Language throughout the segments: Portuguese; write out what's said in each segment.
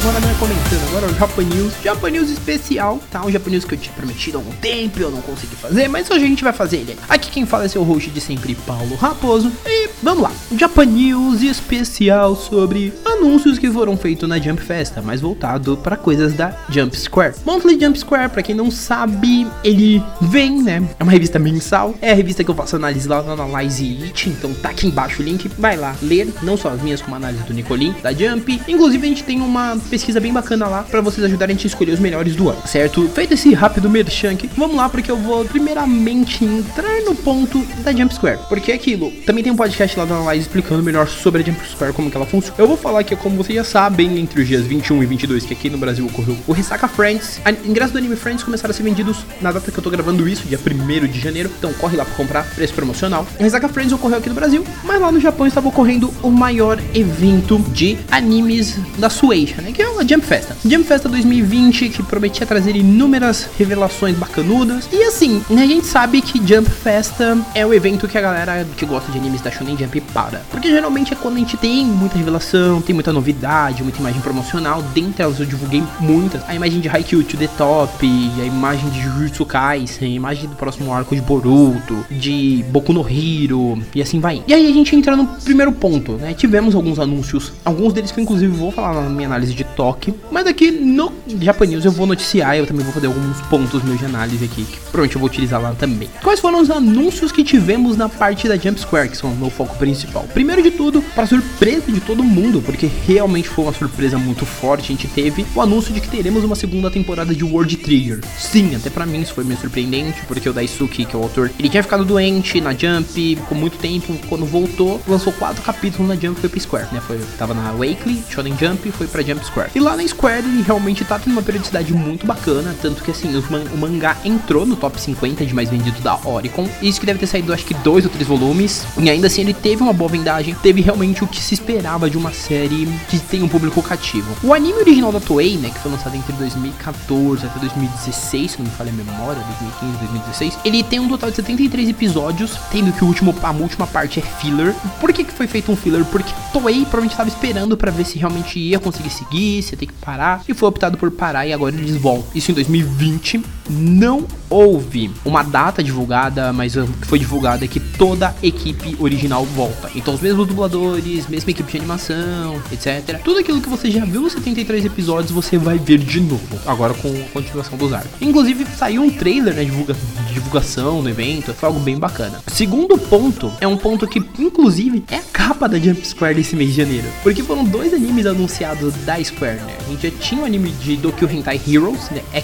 agora não é comentando, agora é o Japan News, Japan News especial, tá? Um Japan News que eu tinha prometido há algum tempo eu não consegui fazer, mas hoje a gente vai fazer ele. Aqui quem fala é seu host de sempre, Paulo Raposo, e vamos lá, Japan News especial sobre anúncios que foram feitos na Jump Festa, mais voltado para coisas da Jump Square. Monthly Jump Square, para quem não sabe, ele vem, né? É uma revista mensal, é a revista que eu faço análise lá na Analyze It, então tá aqui embaixo o link, vai lá ler, não só as minhas, como a análise do Nicolin, da Jump, inclusive gente tem uma pesquisa bem bacana lá para vocês ajudarem a gente a escolher os melhores do ano, certo? Feito esse rápido merchan aqui, vamos lá porque eu vou primeiramente entrar no ponto da Jump Square. Porque é aquilo, também tem um podcast lá da live explicando melhor sobre a Jump Square, como que ela funciona. Eu vou falar que como vocês já sabem, entre os dias 21 e 22 que aqui no Brasil ocorreu o Ressaca Friends, a ingresso do Anime Friends começaram a ser vendidos na data que eu tô gravando isso, dia 1 de janeiro. Então corre lá para comprar, preço promocional. O Ressaca Friends ocorreu aqui no Brasil, mas lá no Japão estava ocorrendo o maior evento de animes da Sueisha, né? Que é uma Jump Festa. Jump Festa 2020, que prometia trazer inúmeras revelações bacanudas. E assim, né, a gente sabe que Jump Festa é o evento que a galera que gosta de animes da Shonen Jump para. Porque geralmente é quando a gente tem muita revelação, tem muita novidade, muita imagem promocional. Dentre elas eu divulguei muitas. A imagem de Haikyuu to the Top, a imagem de Jujutsu Kaisen, a imagem do próximo arco de Boruto, de Boku no Hero, e assim vai. E aí a gente entra no primeiro ponto, né? Tivemos alguns anúncios, alguns deles que eu inclusive vou falar na minha análise de toque. Mas aqui no Japan eu vou noticiar, eu também vou fazer alguns pontos meus de análise aqui, que eu vou utilizar lá também. Quais foram os anúncios que tivemos na parte da Jump Square, que são o meu foco principal? Primeiro de tudo, para surpresa de todo mundo, porque realmente foi uma surpresa muito forte, a gente teve o anúncio de que teremos uma segunda temporada de World Trigger. Sim, até para mim isso foi meio surpreendente, porque o Daisuke, que é o autor, ele tinha ficado doente na Jump por muito tempo, quando voltou, lançou quatro capítulos na Jump foi pra Square, né? Foi, tava na Weekly, Shonen Jump, foi pra Jump Square. E lá na Square ele realmente tá tendo uma periodicidade muito bacana, tanto que assim, man o mangá entrou no top 50 de mais vendido da Oricon. Isso que deve ter saído acho que dois ou três volumes. E ainda assim ele teve uma boa vendagem, teve realmente o que se esperava de uma série que tem um público cativo. O anime original da Toei, né, que foi lançado entre 2014 até 2016, se não me falha a memória, 2015, 2016, ele tem um total de 73 episódios, tendo que o último, a última parte é filler. Por que, que foi feito um filler? Porque Toei provavelmente estava esperando para ver se realmente ia conseguir seguir, ia ter que parar, e foi optado por parar e agora eles voltam. Isso em 2020 não houve uma data divulgada, mas o que foi divulgado é que toda a equipe original volta. Então os mesmos dubladores, mesma equipe de animação, etc. Tudo aquilo que você já viu nos 73 episódios, você vai ver de novo, agora com a continuação dos arcos. Inclusive saiu um trailer né, divulga divulgação do evento, foi algo bem bacana. Segundo ponto, é um ponto que inclusive é a capa da Jump Square desse mês de janeiro, porque foram dois animes anunciados da Square, né? Gente já tinha o anime de Dokyo Hentai Heroes, né? É,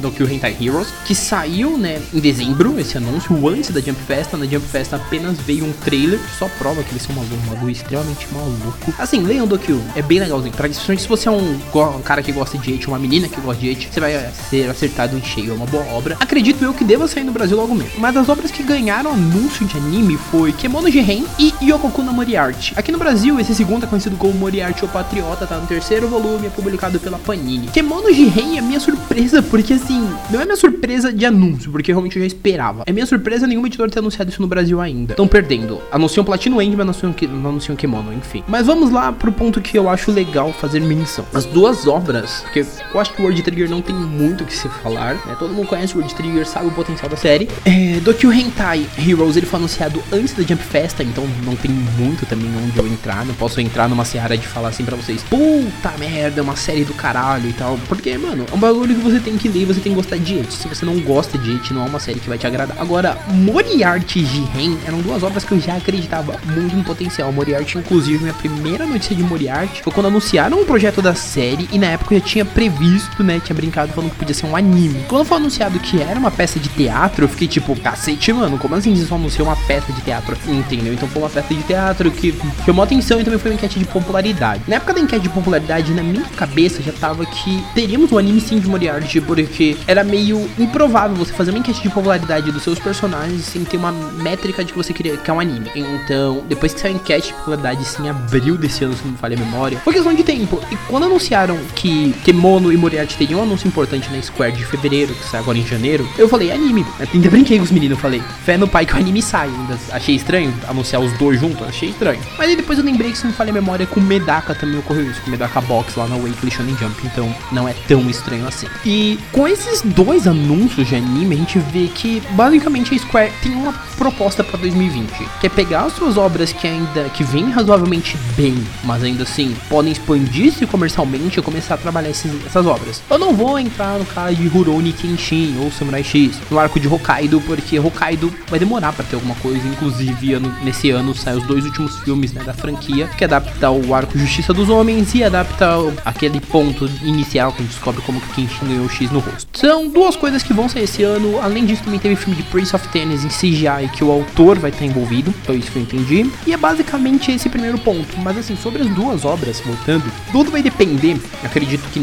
Dokyo Hentai Heroes, que saiu, né, em dezembro, esse anúncio, antes da Jump Festa. Na Jump Festa apenas veio um trailer que só prova que eles são um bagulho extremamente maluco. Assim, leiam Dokyo, é bem legalzinho. Principalmente se você é um, um cara que gosta de It, uma menina que gosta de It, você vai ser acertado em cheio. É uma boa obra. Acredito eu que deva sair no Brasil logo mesmo. Mas as obras que ganharam anúncio de anime foi Kemono Jiren e Yokoku no Moriarty. Aqui no Brasil, esse segundo é conhecido como Moriarty o Patriota, tá no terceiro volume, é publicado pela Panini. Kemono Jiren é minha surpresa, porque assim, não é minha surpresa de anúncio, porque realmente eu já esperava. É minha surpresa nenhuma editora ter anunciado isso no Brasil ainda. Estão perdendo. Anunciam Platino End, mas não anunciam Kemono, enfim. Mas vamos lá pro ponto que eu acho legal fazer menção. As duas obras, porque eu acho que o World Trigger não tem muito o que se falar, né? Todo mundo conhece o World Trigger, sabe o potencial da série. É, Dokyo Hentai Heroes, ele foi anunciado antes da Jump Festa, então não tem muito também onde eu entrar. Não posso entrar numa seara de falar assim pra vocês, puta merda, é uma série do caralho e tal. Porque, mano, é um bagulho que você tem que ler, você tem que gostar de It. Se você não gosta de It, não é uma série que vai te agradar. Agora, Moriarty e Jiren eram duas obras que eu já acreditava muito no potencial. Moriarty, inclusive, minha primeira notícia de Moriarty foi quando anunciaram o um projeto da série e na época eu já tinha previsto, né? Tinha brincado falando que podia ser um anime. Quando foi anunciado que era uma peça de teatro, eu fiquei tipo, cacete, mano, como assim vocês só anunciou uma peça de teatro? Entendeu? Então foi uma peça de teatro que chamou atenção e também foi uma enquete de popularidade. Na época da enquete de popularidade, na minha cabeça, cabeça já tava que teríamos um anime sim de Moriarty, porque era meio improvável você fazer uma enquete de popularidade dos seus personagens sem ter uma métrica de que você queria que é um anime. Então, depois que saiu a enquete de popularidade sim, abril desse ano, se não me falha a memória, foi questão de tempo. E quando anunciaram que Kemono e Moriarty teriam um anúncio importante na Square de fevereiro, que sai agora em janeiro, eu falei, anime. Ainda brinquei com os meninos, falei, fé no pai que o anime sai. Ainda achei estranho anunciar os dois juntos, achei estranho. Mas aí depois eu lembrei que se não falha a memória, com Medaka também ocorreu isso, com Medaka Box lá na Weekly Shonen Jump, então não é tão estranho assim. E com esses dois anúncios de anime, a gente vê que basicamente a Square tem uma proposta para 2020, que é pegar as suas obras que ainda que vêm razoavelmente bem, mas ainda assim podem expandir-se comercialmente e começar a trabalhar esses, essas obras. Eu não vou entrar no caso de Rurouni Kenshin ou Samurai X, no arco de Hokkaido, porque Hokkaido vai demorar para ter alguma coisa, inclusive ano, nesse ano saem os dois últimos filmes né, da franquia, que adapta o arco Justiça dos Homens e adapta aquele ponto inicial que a gente descobre como que Kenshin ganhou o X no rosto. São duas coisas que vão sair esse ano, além disso também teve filme de Prince of Tennis em CGI que o autor vai estar envolvido, foi isso que eu entendi. E é basicamente esse primeiro ponto. Mas assim, sobre as duas obras, voltando, tudo vai depender. Acredito que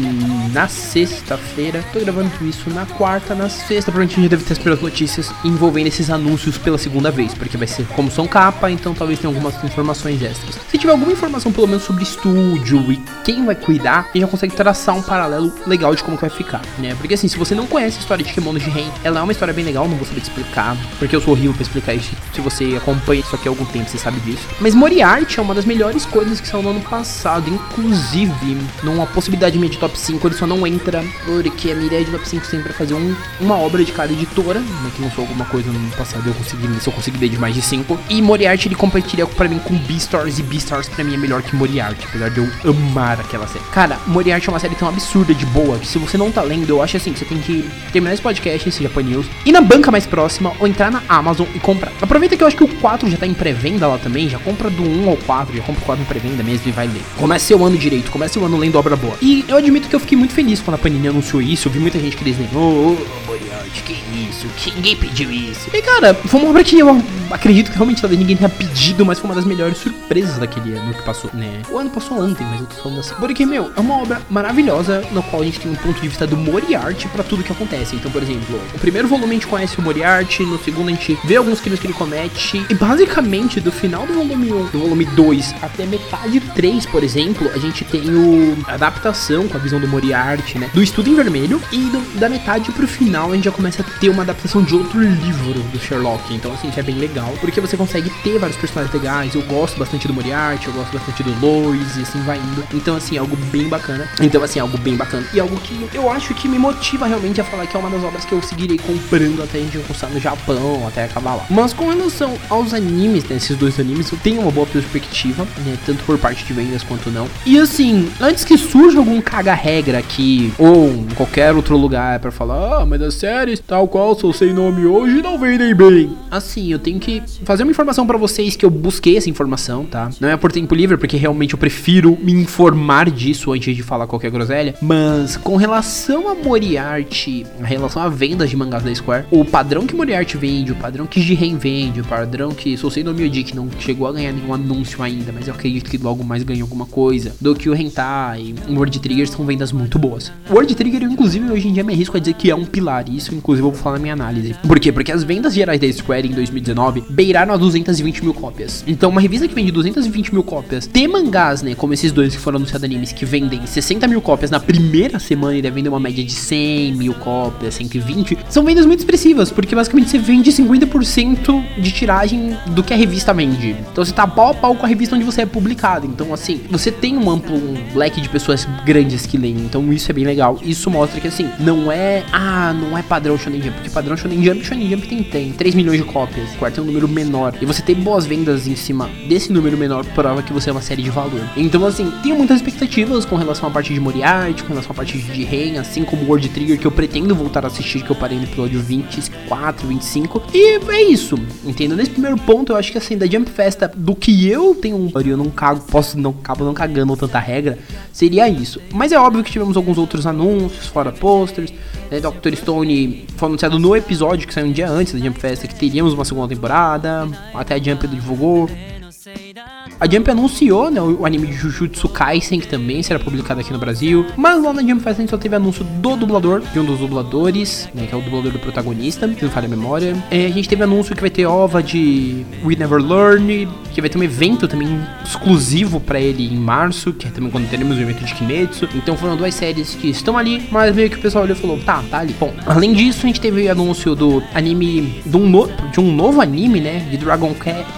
na sexta-feira, tô gravando isso na quarta, na sexta, provavelmente a gente deve ter as primeiras notícias envolvendo esses anúncios pela segunda vez, porque vai ser como são capa, então talvez tenha algumas informações extras. Se tiver alguma informação pelo menos sobre estúdio e quem vai cuidar, já consegue traçar um paralelo legal de como que vai ficar, né? Porque assim, se você não conhece a história de Kimono de Ren, ela é uma história bem legal, não vou saber te explicar, porque eu sou horrível pra explicar isso. Se você acompanha isso aqui há algum tempo, você sabe disso. Mas Moriarty é uma das melhores coisas que saiu no ano passado, inclusive, numa possibilidade minha de top 5, ele só não entra porque a minha ideia de top 5 sempre é fazer um, uma obra de cada editora, né, que lançou alguma coisa no ano passado, eu consegui, se eu consegui de mais de 5. E Moriarty ele competiria para mim com Beastars e Beastars para mim é melhor que Moriarty, apesar de eu amar aquela série. Cara, Moriarty é uma série tão absurda de boa que se você não tá lendo, eu acho assim, você tem que terminar esse podcast, esse Japan News, ir na banca mais próxima ou entrar na Amazon e comprar. Aproveita que eu acho que o 4 já tá em pré-venda lá também, já compra do 1 ao 4, já compra o 4 em pré-venda mesmo e vai ler. Comece seu ano direito, comece seu ano lendo obra boa. E eu admito que eu fiquei muito feliz quando a Panini anunciou isso, eu vi muita gente que oh, oh, Moriarty, que isso, que ninguém pediu isso. E cara, foi uma obra que eu acredito que realmente talvez ninguém tenha pedido, mas foi uma das melhores surpresas daquele ano que passou, né? O ano passou ontem, mas eu tô falando assim. Porque, meu, é uma obra maravilhosa no qual a gente tem um ponto de vista do Moriarty para tudo que acontece. Então, por exemplo, o primeiro volume a gente conhece o Moriarty, no segundo a gente vê alguns crimes que ele comete, e basicamente do final do volume 1, do volume 2 até metade 3, por exemplo, a gente tem o a adaptação com a visão do Moriarty, né? Do estudo em vermelho, e do, da metade pro final a gente já começa a ter uma adaptação de outro livro do Sherlock. Então, assim, isso é bem legal, porque você consegue ter vários personagens legais. Eu gosto bastante do Moriarty, eu gosto bastante do Lois, e assim vai indo. Então, assim, algo bem bacana. Então, assim, algo bem bacana. E algo que eu acho que me motiva realmente a falar que é uma das obras que eu seguirei comprando até a gente alcançar no Japão, até acabar lá. Mas com relação aos animes, né, esses dois animes, eu tenho uma boa perspectiva, né, tanto por parte de vendas quanto não. E assim, antes que surja algum caga-regra aqui, ou em qualquer outro lugar para falar, ah, mas as séries, tal qual sou sem nome hoje, não vendem bem. Assim, eu tenho que fazer uma informação para vocês que eu busquei essa informação, tá? Não é por tempo livre, porque realmente eu prefiro me informar disso antes de falar qualquer groselha. Mas com relação a Moriarty, em relação a vendas de mangás da Square, o padrão que Moriarty vende, o padrão que Jiren vende, o padrão que Sousei no Miyuji, não chegou a ganhar nenhum anúncio ainda, mas eu acredito que logo mais ganhe alguma coisa, do que o Hentai o World Trigger são vendas muito boas. O World Trigger, inclusive, hoje em dia me arrisco a dizer que é um pilar, e isso inclusive eu vou falar na minha análise. Por quê? Porque as vendas gerais da Square em 2019 beiraram a 220 mil cópias. Então, uma revista que vende 220 mil cópias, ter mangás, né, como esses dois que foram anunciados animes, que vendem 60 mil cópias na primeira semana e devem vender uma média de 100 mil cópias, 120, são vendas muito expressivas, porque basicamente você vende 50% de tiragem do que a revista vende. Então você tá pau a pau com a revista onde você é publicado. Então, assim, você tem um amplo um leque de pessoas grandes que leem. Então, isso é bem legal. Isso mostra que, assim, não é. Ah, não é padrão Shonen Jump. Porque padrão Shonen Jump, Shonen Jump tem, tem 3 milhões de cópias. Quarto é um número menor. E você ter boas vendas em cima desse número menor prova que você é uma série de valor. Então, assim, tenho muitas expectativas com relação à parte de Moriarty, com relação à parte de Ren, assim como World Trigger, que eu pretendo voltar a assistir, que eu parei no episódio 24, 25. E é isso, entendeu? Nesse primeiro ponto, eu acho que assim, da Jump Festa, do que eu tenho. Eu não cago, posso não acabo não cagando tanta regra, seria isso. Mas é óbvio que tivemos alguns outros anúncios, fora posters. Né, Dr. Stone foi anunciado no episódio que saiu um dia antes da Jump Festa que teríamos uma segunda temporada. Até a Jump divulgou. A Jump anunciou né, o anime de Jujutsu Kaisen, que também será publicado aqui no Brasil. Mas lá na Jump Fest a gente só teve anúncio do dublador, de um dos dubladores, né, que é o dublador do protagonista, se não falha a memória. É, a gente teve anúncio que vai ter OVA de We Never Learn, que vai ter um evento também exclusivo para ele em março, que é também quando teremos o evento de Kimetsu. Então foram duas séries que estão ali, mas meio que o pessoal olhou e falou, tá, tá ali. Bom, além disso, a gente teve anúncio do anime, de um, no, de um novo anime, né, de Dragon,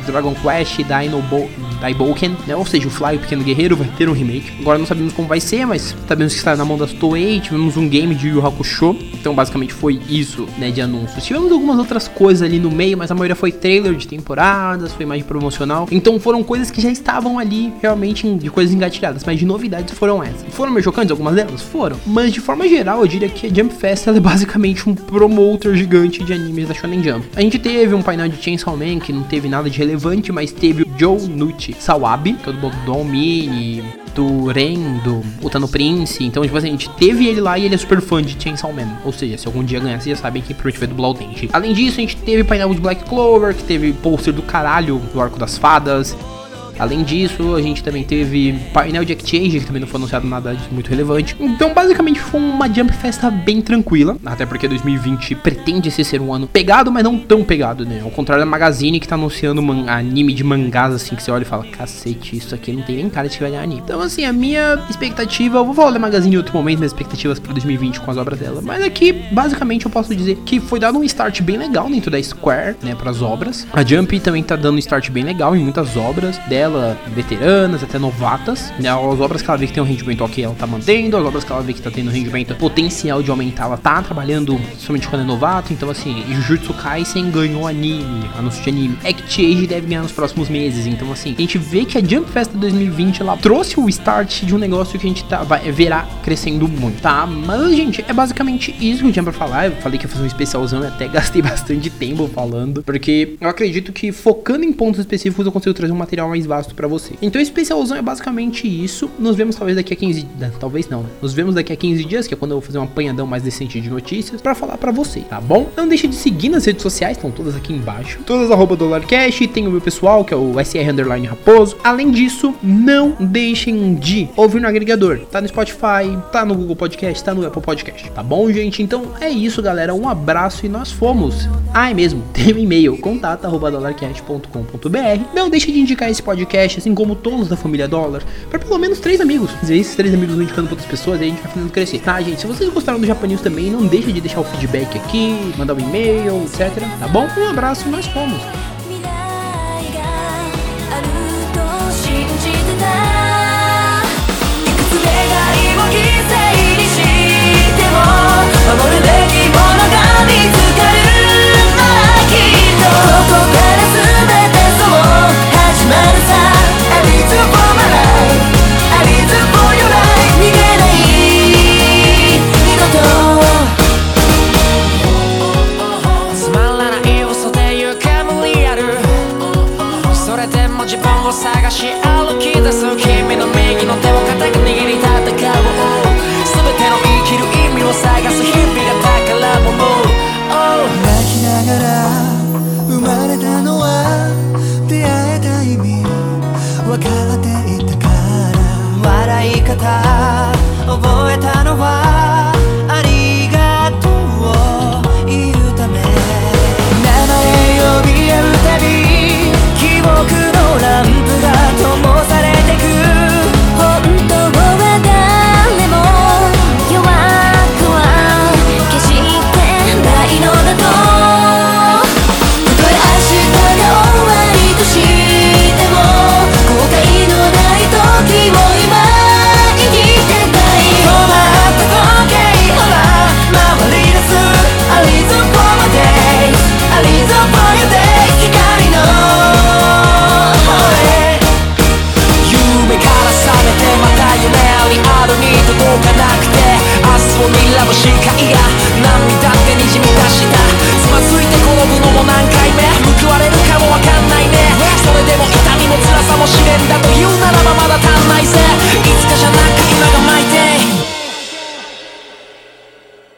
Dragon Quest Dino Bo Daiboken, né, ou seja, o Fly, o Pequeno Guerreiro, vai ter um remake. Agora não sabemos como vai ser, mas sabemos que está na mão das Toei, tivemos um game de Yu Hakusho, então basicamente foi isso, né, de anúncios. Tivemos algumas outras coisas ali no meio, mas a maioria foi trailer de temporadas, foi mais promocional. Então foram coisas que já estavam ali realmente de coisas engatilhadas, mas de novidades foram essas. Foram meio chocantes algumas delas? Foram. Mas de forma geral, eu diria que a Jump Fest é basicamente um promoter gigante de animes da Shonen Jump. A gente teve um painel de Chainsaw Man que não teve nada de relevante, mas teve o Joe Nucci Sawabi, que é do Don Mini, do Ren, do Utano Prince. Então, tipo assim, a gente teve ele lá e ele é super fã de Chainsaw Man. Ou seja, se algum dia ganhar, vocês já sabem que provavelmente vai dublar o dente. Além disso, a gente teve painel de Black Clover, que teve pôster do caralho do Arco das Fadas. Além disso, a gente também teve painel de Exchange, que também não foi anunciado nada muito relevante. Então, basicamente, foi uma Jump Festa bem tranquila. Até porque 2020 pretende ser um ano pegado, mas não tão pegado, né? Ao contrário da Magazine, que tá anunciando anime de mangás, assim, que você olha e fala: cacete, isso aqui não tem nem cara de que vai ganhar anime. Então, assim, a minha expectativa, eu vou falar da Magazine em outro momento, minhas expectativas para 2020 com as obras dela. Mas aqui, basicamente, eu posso dizer que foi dado um start bem legal dentro da Square, né, para as obras. A Jump também tá dando um start bem legal em muitas obras dela dela, veteranas, até novatas. Né? As obras que ela vê que tem um rendimento ok, ela tá mantendo. As obras que ela vê que tá tendo um rendimento potencial de aumentar, ela tá trabalhando somente quando é novato. Então, assim, Jujutsu Kaisen ganhou anime, anúncio de anime. Act deve ganhar nos próximos meses. Então, assim, a gente vê que a Jump Fest 2020 ela trouxe o start de um negócio que a gente tá, vai, verá crescendo muito, tá? Mas, gente, é basicamente isso que eu tinha pra falar. Eu falei que ia fazer um especialzão e até gastei bastante tempo falando, porque eu acredito que focando em pontos específicos eu consigo trazer um material mais vasto para você. Então esse especialzão é basicamente isso. Nos vemos talvez daqui a 15 dias. Talvez não. Nos vemos daqui a 15 dias, que é quando eu vou fazer um apanhadão mais decente de notícias para falar para você, tá bom? Não deixe de seguir nas redes sociais, estão todas aqui embaixo. Todas arroba DolarCash, tem o meu pessoal, que é o SR Underline Raposo. Além disso, não deixem de ouvir no agregador. Tá no Spotify, tá no Google Podcast, tá no Apple Podcast. Tá bom, gente? Então é isso, galera. Um abraço e nós fomos. Ah, é mesmo, tem um e-mail, contato.dolarcast.com.br. Não deixe de indicar esse podcast assim como todos da família Dólar, para pelo menos três amigos. E esses três amigos vão indicando outras pessoas e a gente vai fazendo crescer. Tá, gente? Se vocês gostaram do Japanês também, não deixe de deixar o feedback aqui, mandar um e-mail, etc. Tá bom? Um abraço, nós fomos. 歩き出す君の右の手